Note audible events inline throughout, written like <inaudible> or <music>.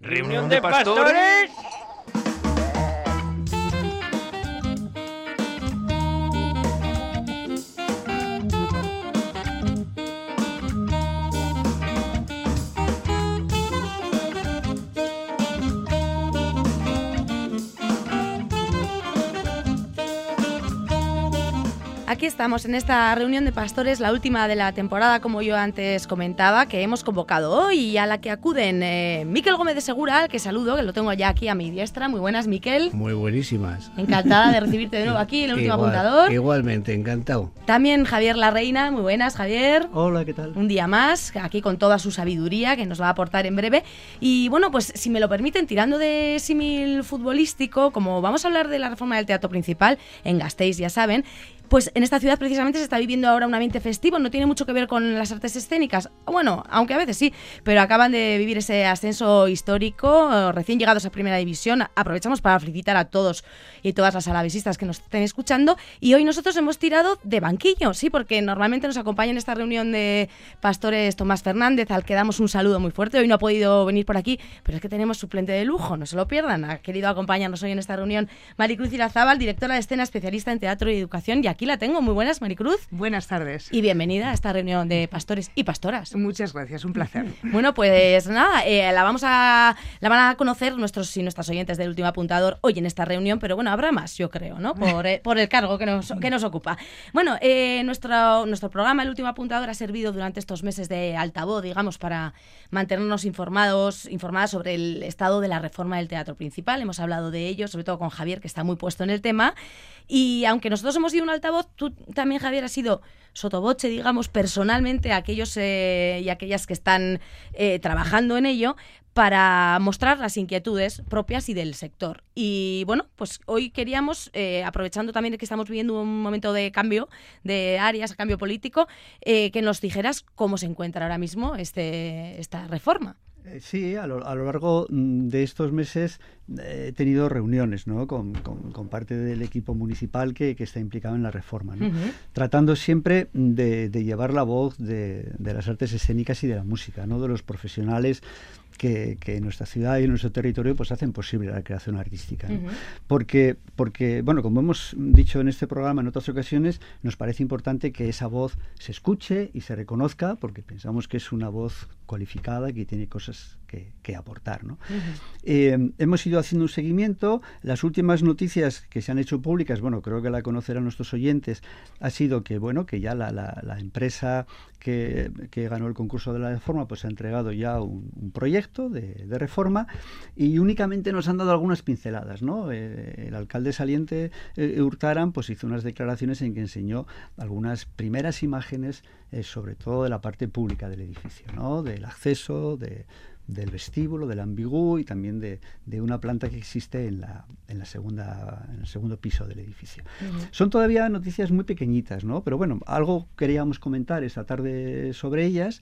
Reunión de pastores. Aquí estamos en esta reunión de pastores, la última de la temporada, como yo antes comentaba, que hemos convocado hoy y a la que acuden eh, Miquel Gómez de Segura, que saludo, que lo tengo ya aquí a mi diestra. Muy buenas, Miquel. Muy buenísimas. Encantada de recibirte de <laughs> nuevo aquí, en el último apuntador. Igualmente, encantado. También Javier La Reina, muy buenas, Javier. Hola, ¿qué tal? Un día más, aquí con toda su sabiduría que nos va a aportar en breve. Y bueno, pues si me lo permiten, tirando de símil futbolístico, como vamos a hablar de la reforma del teatro principal en Gasteiz, ya saben, pues en esta ciudad precisamente se está viviendo ahora un ambiente festivo, no tiene mucho que ver con las artes escénicas, bueno, aunque a veces sí, pero acaban de vivir ese ascenso histórico, recién llegados a Primera División. Aprovechamos para felicitar a todos y todas las alavesistas que nos estén escuchando y hoy nosotros hemos tirado de banquillo, sí, porque normalmente nos acompaña en esta reunión de pastores Tomás Fernández, al que damos un saludo muy fuerte. Hoy no ha podido venir por aquí, pero es que tenemos suplente de lujo, no se lo pierdan. Ha querido acompañarnos hoy en esta reunión Maricruz Irazábal, directora de escena, especialista en teatro y educación y aquí aquí la tengo. Muy buenas, Maricruz. Buenas tardes. Y bienvenida a esta reunión de pastores y pastoras. Muchas gracias, un placer. <laughs> bueno, pues nada, eh, la vamos a la van a conocer nuestros y nuestras oyentes del último apuntador hoy en esta reunión, pero bueno, habrá más, yo creo, ¿no? Por, eh, por el cargo que nos, que nos ocupa. Bueno, eh, nuestro, nuestro programa, el último apuntador, ha servido durante estos meses de altavoz, digamos, para mantenernos informados, informadas sobre el estado de la reforma del teatro principal. Hemos hablado de ello, sobre todo con Javier, que está muy puesto en el tema. Y aunque nosotros hemos sido un altavoz, tú también, Javier, has sido sotoboche, digamos, personalmente a aquellos eh, y aquellas que están eh, trabajando en ello para mostrar las inquietudes propias y del sector. Y bueno, pues hoy queríamos, eh, aprovechando también que estamos viviendo un momento de cambio de áreas, cambio político, que nos dijeras cómo se encuentra ahora mismo este, esta reforma. Sí, a lo, a lo, largo mm, de estos meses he tenido reuniones ¿no? con, con, parte del equipo municipal que, que, está implicado en la reforma, ¿no? tratando siempre de, de, llevar la voz de, de, las artes escénicas y de la música, ¿no? de los profesionales que, que, en nuestra ciudad y en nuestro territorio pues hacen posible la creación artística. ¿no? Uh -huh. porque, porque, bueno, como hemos dicho en este programa en otras ocasiones, nos parece importante que esa voz se escuche y se reconozca, porque pensamos que es una voz cualificada que tiene cosas que, que aportar. ¿no? Uh -huh. eh, hemos ido haciendo un seguimiento. Las últimas noticias que se han hecho públicas, bueno, creo que la conocerán nuestros oyentes, ha sido que, bueno, que ya la, la, la empresa que, que, ganó el concurso de la reforma, pues ha entregado ya un, un proyecto de, de, reforma y únicamente nos han dado algunas pinceladas, ¿no? Eh, el alcalde saliente eh, Hurtaran, pues hizo unas declaraciones en que enseñó algunas primeras imágenes, eh, sobre todo de la parte pública del edificio, ¿no? Del acceso, de del vestíbulo, del ambigú y también de, de, una planta que existe en, la, en, la segunda, en el segundo piso del edificio. Uh -huh. Son todavía noticias muy pequeñitas, ¿no? Pero bueno, algo queríamos comentar esta tarde sobre ellas.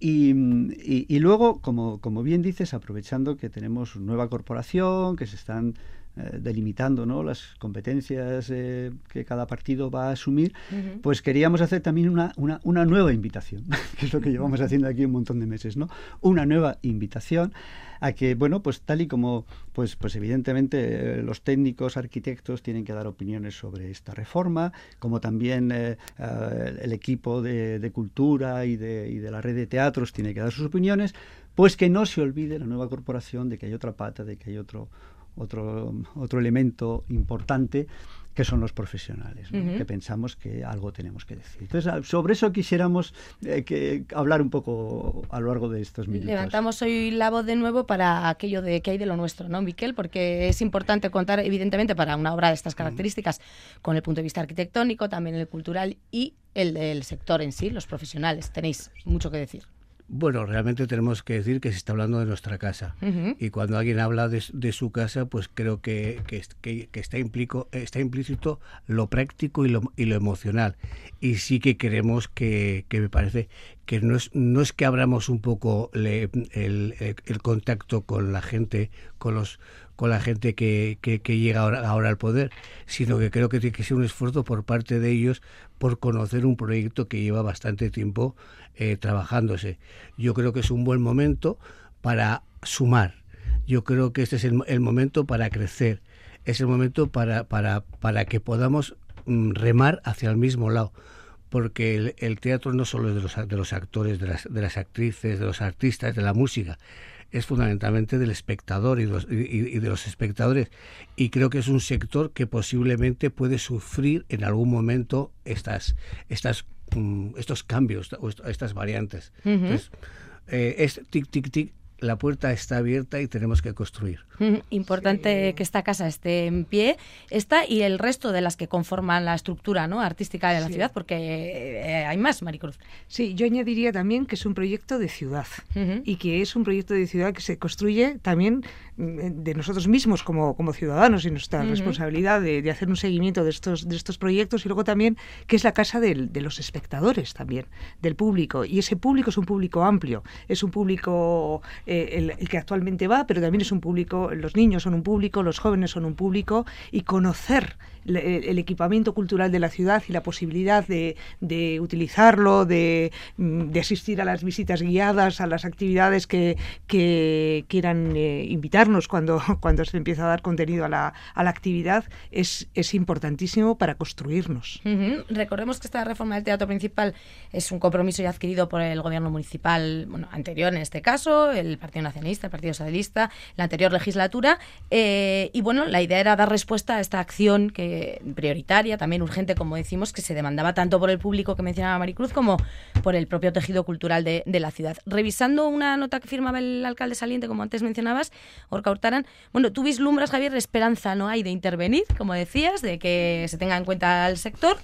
Y, y, y luego, como, como bien dices, aprovechando que tenemos nueva corporación, que se están eh, delimitando ¿no? las competencias eh, que cada partido va a asumir, uh -huh. pues queríamos hacer también una, una, una, nueva invitación, <laughs> que es lo que llevamos haciendo aquí un montón de meses, ¿no? Una nueva invitación a que, bueno, pues tal y como, pues, pues evidentemente eh, los técnicos, arquitectos tienen que dar opiniones sobre esta reforma, como también el equipo de, de cultura y de, y de la red de teatros tiene que dar sus opiniones, pues que no se olvide la nueva corporación de que hay otra pata, de que hay otro, otro, otro elemento importante que son los profesionales, ¿no? uh -huh. que pensamos que algo tenemos que decir. Entonces, sobre eso quisiéramos eh, que hablar un poco a lo largo de estos minutos. Levantamos hoy la voz de nuevo para aquello de que hay de lo nuestro, ¿no, Miquel? Porque es importante contar, evidentemente, para una obra de estas características, uh -huh. con el punto de vista arquitectónico, también el cultural y el del sector en sí, los profesionales. Tenéis mucho que decir. Bueno, realmente tenemos que decir que se está hablando de nuestra casa. Uh -huh. Y cuando alguien habla de, de, su casa, pues creo que, que, que, que está, implico, está, implícito lo práctico y lo, y lo, emocional. Y sí que queremos que, me parece que no es, no es que abramos un poco le, el, el, el, contacto con la gente, con los con la gente que, que, llega ahora, ahora, al poder, sino que creo que tiene que ser un esfuerzo por parte de ellos por conocer un proyecto que lleva bastante tiempo eh, trabajándose. Yo creo que es un buen momento para sumar. Yo creo que este es el, momento para crecer, es el momento para, para, para que podamos mm, remar hacia el mismo lado. Porque el, teatro no solo es de los, de los actores, de las, de las actrices, de los artistas, de la música, es fundamentalmente del espectador y, de los espectadores. Y creo que es un sector que posiblemente puede sufrir en algún momento estas, estas, mm, estos cambios, estas variantes. Entonces, eh, es tic, tic, tic la puerta está abierta y tenemos que construir. <laughs> Importante que esta casa esté en pie, esta y el resto de las que conforman la estructura ¿no? artística de la ciudad, porque eh, hay más, Maricruz. Sí, yo añadiría también que es un proyecto de ciudad y que es un proyecto de ciudad que se construye también mm, de nosotros mismos como, como ciudadanos y nuestra responsabilidad de, hacer un seguimiento de estos, de estos proyectos y luego también que es la casa de los espectadores también, del público. Y ese público es un público amplio, es un público... Eh, el, que actualmente va, pero también es un público, los niños son un público, los jóvenes son un público, y conocer el equipamiento cultural de la ciudad y la posibilidad de, utilizarlo, de, de, asistir a las visitas guiadas, a las actividades que, quieran eh, invitarnos cuando, <laughs> cuando se empieza a dar contenido a la, a la actividad, es, es importantísimo para construirnos. Recordemos que esta reforma del teatro principal es un compromiso ya adquirido por el gobierno municipal bueno, anterior en este caso, el Partido Nacionalista, el Partido Socialista, la anterior legislatura, eh, y bueno, la idea era dar respuesta a esta acción que prioritaria, también urgente, como decimos, que se demandaba tanto por el público que mencionaba Maricruz como por el propio tejido cultural de, la ciudad. Revisando una nota que firmaba el alcalde saliente, como antes mencionabas, Orca Hurtaran, bueno, tú vislumbras, Javier, esperanza no hay de intervenir, como decías, de que se tenga en cuenta el sector.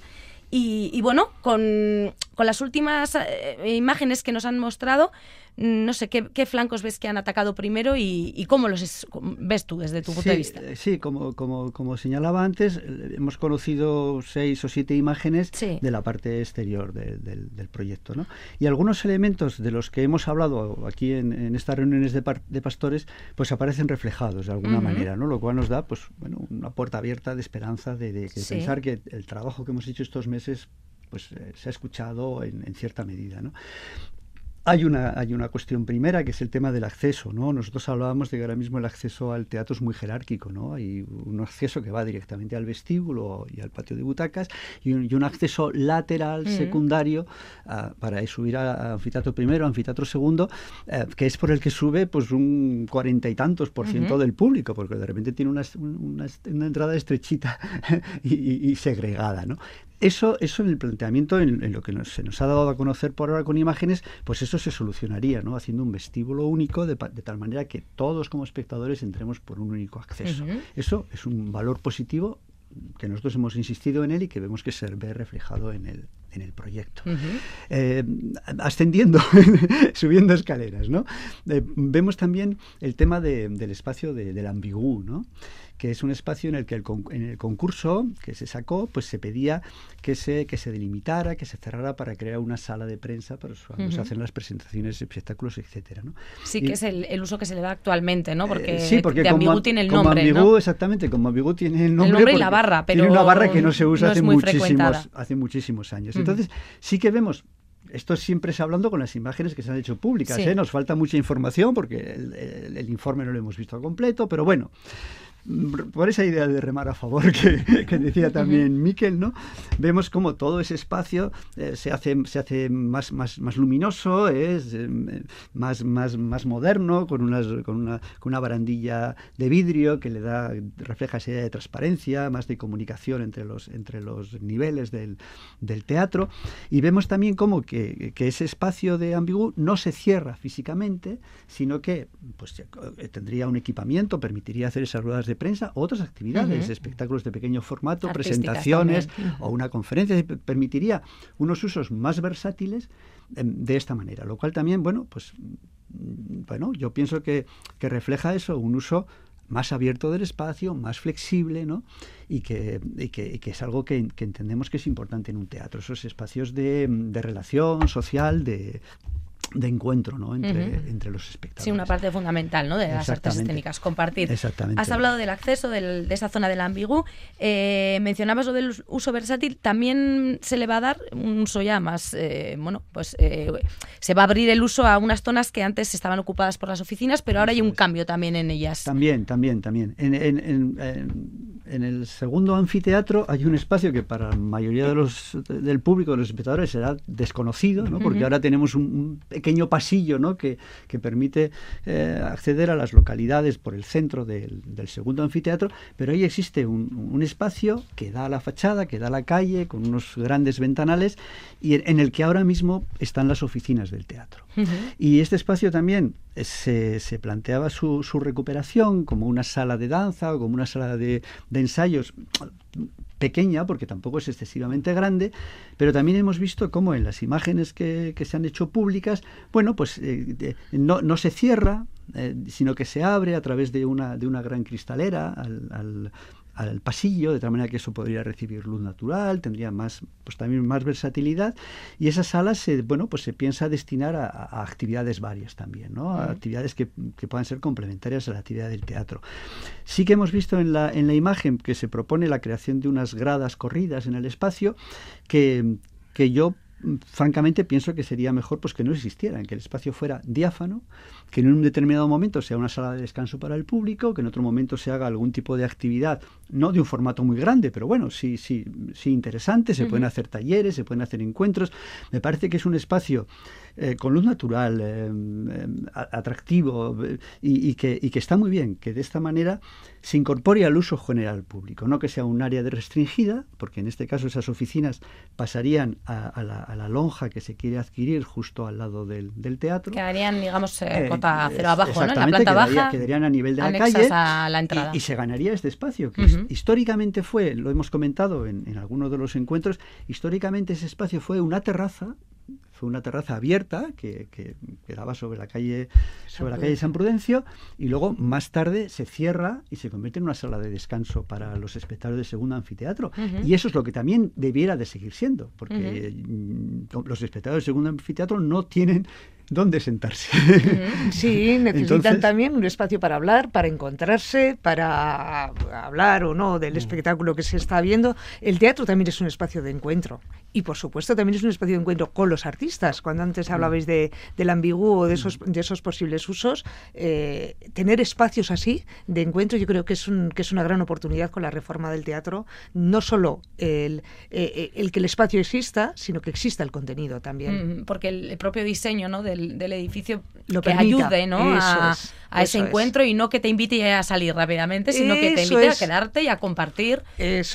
Y, bueno, con, las últimas eh, imágenes que nos han mostrado, no sé, ¿qué, flancos ves que han atacado primero y, cómo los ves tú desde tu punto de vista? Eh, sí, como, como, como, señalaba antes, eh, hemos conocido seis o siete imágenes de la parte exterior del, proyecto. ¿no? Y algunos elementos de los que hemos hablado aquí en, estas reuniones de, de, pastores, pues aparecen reflejados de alguna manera, ¿no? lo cual nos da pues, bueno, una puerta abierta de esperanza de, pensar que el trabajo que hemos hecho estos meses pues eh, se ha escuchado en, en, cierta medida. ¿no? Hay una, hay una cuestión primera que es el tema del acceso, ¿no? Nosotros hablábamos de que ahora mismo el acceso al teatro es muy jerárquico, ¿no? Hay un acceso que va directamente al vestíbulo y al patio de butacas y un, acceso lateral, secundario, ah, para subir a, anfiteatro primero, anfiteatro segundo, eh, que es por el que sube pues un cuarenta y tantos por ciento del público, porque de repente tiene una, una, entrada estrechita <laughs> y, y, segregada, ¿no? Eso, eso en el planteamiento, en, lo que se nos ha dado a conocer por ahora con imágenes, pues eso se solucionaría, ¿no? Haciendo un vestíbulo único de, tal manera que todos como espectadores entremos por un único acceso. Eso es un valor positivo que nosotros hemos insistido en él y que vemos que se ve reflejado en el, en el proyecto. Eh, ascendiendo, <laughs> subiendo escaleras, ¿no? Eh, vemos también el tema del espacio de, del ambigú, ¿no? Que es un espacio en el que el, en el concurso que se sacó, pues se pedía que se, que se delimitara, que se cerrara para crear una sala de prensa para cuando se hacen las presentaciones, espectáculos, etcétera. ¿no? Sí, que es el, el, uso que se le da actualmente, ¿no? Porque, eh, sí, porque de tiene el nombre. Como Ambigú, exactamente, como Ambigú tiene el nombre. El nombre y la barra, pero. Tiene una barra que no se usa hace, muchísimos, hace muchísimos años. Entonces, sí que vemos esto siempre se hablando con las imágenes que se han hecho públicas. ¿eh? Nos falta mucha información porque el, el, informe no lo hemos visto completo, pero bueno, por esa idea de remar a favor que, <laughs> decía también Miquel, ¿no? Vemos como todo ese espacio eh, se hace, se hace más, más, más luminoso, es eh, más, más, más moderno, con, unas, con, una, con una barandilla de vidrio que le da, refleja esa idea de transparencia, más de comunicación entre los, entre los niveles del, del teatro. Y vemos también como que, que, ese espacio de ambigú no se cierra físicamente, sino que pues, eh, tendría un equipamiento, permitiría hacer esas ruedas de prensa o otras actividades, espectáculos de pequeño formato, presentaciones o una conferencia. Permitiría unos usos más versátiles em, de esta manera, lo cual también, bueno, pues mm, bueno, yo pienso que, que refleja eso, un uso más abierto del espacio, más flexible, ¿no? Y que, y que, que es algo que, que, entendemos que es importante en un teatro, esos espacios de, de relación social, de, de encuentro ¿no? entre, entre los espectadores. Sí, una parte fundamental ¿no? de las artes escénicas, compartir. Exactamente. Has hablado del acceso del, de esa zona del ambigú, eh, mencionabas lo del uso versátil, también se le va a dar un uso ya más, eh, bueno, pues eh, se va a abrir el uso a unas zonas que antes estaban ocupadas por las oficinas, pero ahora hay un cambio también en ellas. También, también, también. En, en, en, en el segundo anfiteatro hay un espacio que para la mayoría de los, del público, de los espectadores, será desconocido, ¿no? porque ahora tenemos un, un pequeño pasillo ¿no? que, que permite eh, acceder a las localidades por el centro del, del segundo anfiteatro, pero ahí existe un, un, espacio que da a la fachada, que da a la calle, con unos grandes ventanales, y en, en el que ahora mismo están las oficinas del teatro. Uh -huh. Y este espacio también se, se planteaba su, su, recuperación como una sala de danza o como una sala de, de ensayos pequeña, porque tampoco es excesivamente grande, pero también hemos visto cómo en las imágenes que, se han hecho públicas, bueno, pues eh, no, se cierra, eh, sino que se abre a través de una, de una gran cristalera al, al al pasillo, de tal manera que eso podría recibir luz natural, tendría más, pues también más versatilidad, y esa sala se, bueno, pues se piensa destinar a, a actividades varias también, ¿no? A actividades que, que, puedan ser complementarias a la actividad del teatro. Sí que hemos visto en la, en la imagen que se propone la creación de unas gradas corridas en el espacio que, que yo francamente pienso que sería mejor pues que no existieran, que el espacio fuera diáfano, que en un determinado momento sea una sala de descanso para el público, que en otro momento se haga algún tipo de actividad, no de un formato muy grande, pero bueno, sí, sí, sí interesante, se uh -huh. pueden hacer talleres, se pueden hacer encuentros. Me parece que es un espacio eh, con luz natural, eh, eh, atractivo y, y, que, y, que, está muy bien, que de esta manera se incorpore al uso general público, no que sea un área de restringida, porque en este caso esas oficinas pasarían a, a, la, a la, lonja que se quiere adquirir justo al lado del, del teatro. Quedarían, digamos, cota cero abajo, ¿no? En la planta quedaría, baja. Quedarían a nivel de la calle a la entrada. Y, y, se ganaría este espacio, que uh -huh. históricamente fue, lo hemos comentado en, en algunos de los encuentros, históricamente ese espacio fue una terraza fue una terraza abierta que, que, que daba sobre la calle sobre la calle San Prudencio y luego más tarde se cierra y se convierte en una sala de descanso para los espectadores del segundo anfiteatro uh -huh. y eso es lo que también debiera de seguir siendo porque uh -huh. los espectadores del segundo anfiteatro no tienen dónde sentarse. Sí, <laughs> necesitan Entonces, también un espacio para hablar, para encontrarse, para hablar o no del mm. espectáculo que se está viendo. El teatro también es un espacio de encuentro y, por supuesto, también es un espacio de encuentro con los artistas. Cuando antes mm. hablabais de, del ambiguo o de esos, de esos posibles usos, eh, tener espacios así de encuentro yo creo que es, un, que es una gran oportunidad con la reforma del teatro. No solo el, eh, el que el espacio exista, sino que exista el contenido también. Mm, porque el propio diseño ¿no? del del, del edificio Lo que permita. ayude ¿no? a, es, a ese encuentro y no que te invite a salir rápidamente, sino eso que te invite es. a quedarte y a compartir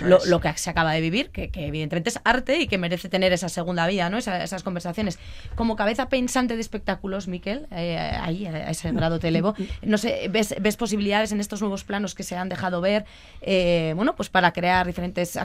lo, lo, que se acaba de vivir, que, que, evidentemente es arte y que merece tener esa segunda vida, ¿no? Esa, esas conversaciones. Como cabeza pensante de espectáculos, Miquel, eh, ahí a ese grado te elevo, <laughs> no sé, ¿ves, ves posibilidades en estos nuevos planos que se han dejado ver, eh, bueno, pues para crear diferentes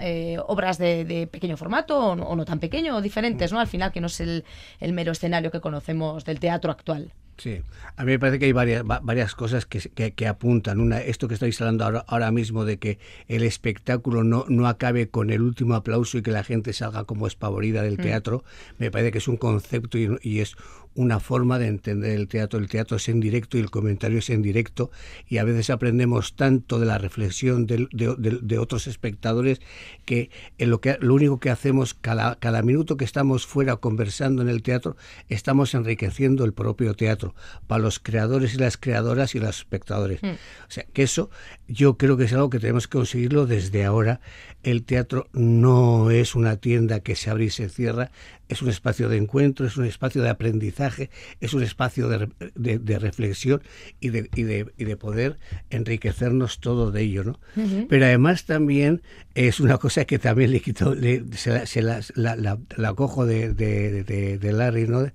eh, obras de, de, pequeño formato o no, o no, tan pequeño o diferentes, ¿no? Al final, que no es el, el mero escenario que conocemos del teatro actual. Sí, a mí me parece que hay varias, varias cosas que, que, que apuntan. Una, esto que estáis hablando ahora, ahora, mismo de que el espectáculo no, no acabe con el último aplauso y que la gente salga como espavorida del mm. teatro, me parece que es un concepto y, y es una forma de entender el teatro. El teatro es en directo y el comentario es en directo y a veces aprendemos tanto de la reflexión de, de, de, de otros espectadores que, en lo que lo único que hacemos cada, cada minuto que estamos fuera conversando en el teatro estamos enriqueciendo el propio teatro para los creadores y las creadoras y los espectadores. Mm. O sea, que eso yo creo que es algo que tenemos que conseguirlo desde ahora. El teatro no es una tienda que se abre y se cierra, es un espacio de encuentro, es un espacio de aprendizaje, es un espacio de, de, de reflexión y de, y, y de, poder enriquecernos todo de ello. ¿no? Uh -huh. Pero además también es una cosa que también le quito, le, se, la, se la, la, cojo de, de Larry, ¿no?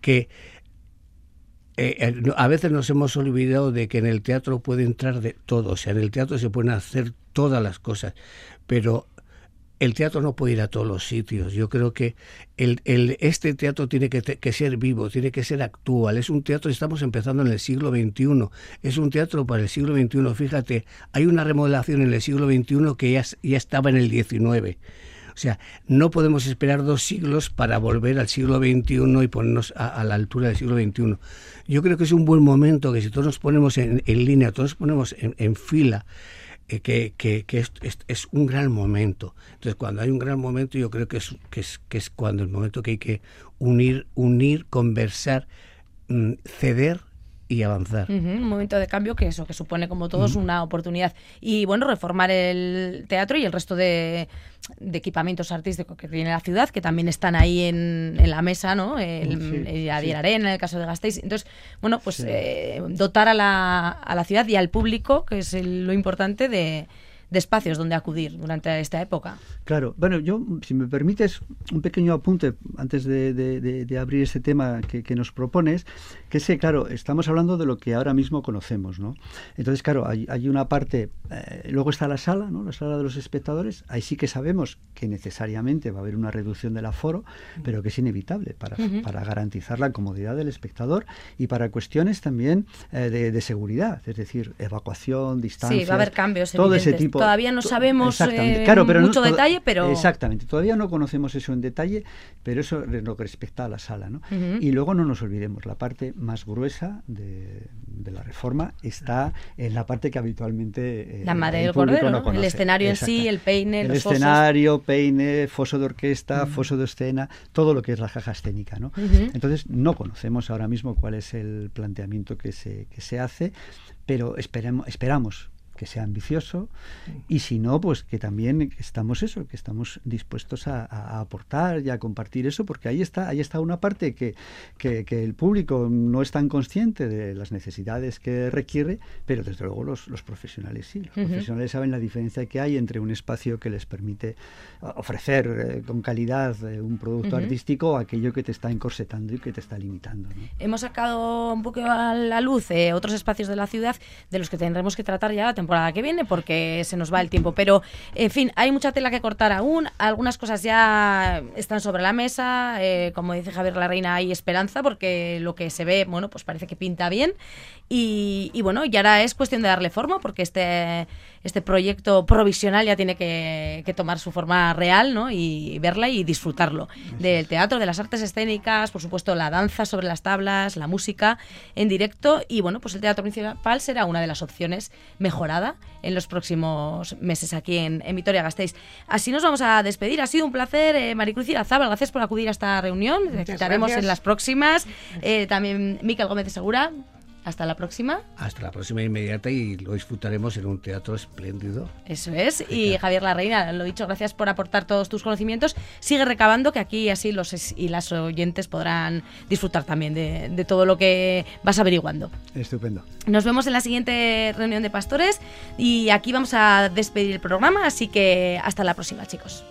que eh, a veces nos hemos olvidado de que en el teatro puede entrar de todo, o sea, en el teatro se pueden hacer todas las cosas, pero el teatro no puede ir a todos los sitios. Yo creo que el, este teatro tiene que, ser vivo, tiene que ser actual. Es un teatro, estamos empezando en el siglo XXI, es un teatro para el siglo XXI. Fíjate, hay una remodelación en el siglo XXI que ya, ya estaba en el XIX. O sea, no podemos esperar dos siglos para volver al siglo XXI y ponernos a, la altura del siglo XXI. Yo creo que es un buen momento que si todos nos ponemos en, línea, todos nos ponemos en, fila, eh, que, que, es, es, un gran momento. Entonces, cuando hay un gran momento, yo creo que es, que es, que es cuando el momento que hay que unir, unir, conversar, mm, ceder y avanzar. un momento de cambio que eso, que supone como todos una oportunidad. Y bueno, reformar el teatro y el resto de, equipamientos artísticos que tiene la ciudad, que también están ahí en, la mesa, ¿no? El, sí, Arena, en el caso de Gasteiz. Entonces, bueno, pues eh, dotar a la, a la ciudad y al público, que es lo importante, de, de espacios donde acudir durante esta época. Claro, bueno, yo, si me permites, un pequeño apunte antes de, abrir ese tema que, nos propones, que es que, claro, estamos hablando de lo que ahora mismo conocemos, ¿no? Entonces, claro, hay, una parte, eh, luego está la sala, ¿no? La sala de los espectadores, ahí sí que sabemos que necesariamente va a haber una reducción del aforo, pero que es inevitable para, para garantizar la comodidad del espectador y para cuestiones también eh, de, seguridad, es decir, evacuación, distancia. Sí, va a haber cambios. Todo ese tipo Todavía no sabemos eh, mucho detalle, pero... Exactamente, todavía no conocemos eso en detalle, pero eso es lo que respecta a la sala. ¿no? Y luego no nos olvidemos, la parte más gruesa de, la reforma está en la parte que habitualmente... Eh, la madre del cordero, el escenario en sí, el peine, el escenario, peine, foso de orquesta, foso de escena, todo lo que es la caja escénica. ¿no? Entonces no conocemos ahora mismo cuál es el planteamiento que se, que se hace, pero esperamos, esperamos que sea ambicioso y si no, pues que también estamos eso, que estamos dispuestos a, aportar y a compartir eso, porque ahí está, ahí está una parte que, que, el público no es tan consciente de las necesidades que requiere, pero desde luego los, los profesionales sí, los profesionales saben la diferencia que hay entre un espacio que les permite ofrecer eh, con calidad eh, un producto artístico o aquello que te está encorsetando y que te está limitando. Hemos sacado un poco a la luz eh, otros espacios de la ciudad de los que tendremos que tratar ya temporada que viene porque se nos va el tiempo. Pero, en fin, hay mucha tela que cortar aún. Algunas cosas ya están sobre la mesa. Eh, como dice Javier La Reina, hay esperanza porque lo que se ve, bueno, pues parece que pinta bien. Y, bueno, y ahora es cuestión de darle forma porque este, este proyecto provisional ya tiene que, tomar su forma real ¿no? y verla y disfrutarlo. Del teatro, de las artes escénicas, por supuesto la danza sobre las tablas, la música en directo y bueno, pues el teatro principal será una de las opciones mejorada en los próximos meses aquí en, Vitoria Gasteiz. Así nos vamos a despedir. Ha sido un placer, eh, Maricruz Irazábal, gracias por acudir a esta reunión. Estaremos en las próximas. Eh, también Miquel Gómez de Segura, hasta la próxima. Hasta la próxima inmediata y lo disfrutaremos en un teatro espléndido. Eso es. Y Javier Larreina, lo dicho, gracias por aportar todos tus conocimientos. Sigue recabando que aquí así los y las oyentes podrán disfrutar también de, de todo lo que vas averiguando. Estupendo. Nos vemos en la siguiente reunión de pastores y aquí vamos a despedir el programa, así que hasta la próxima, chicos.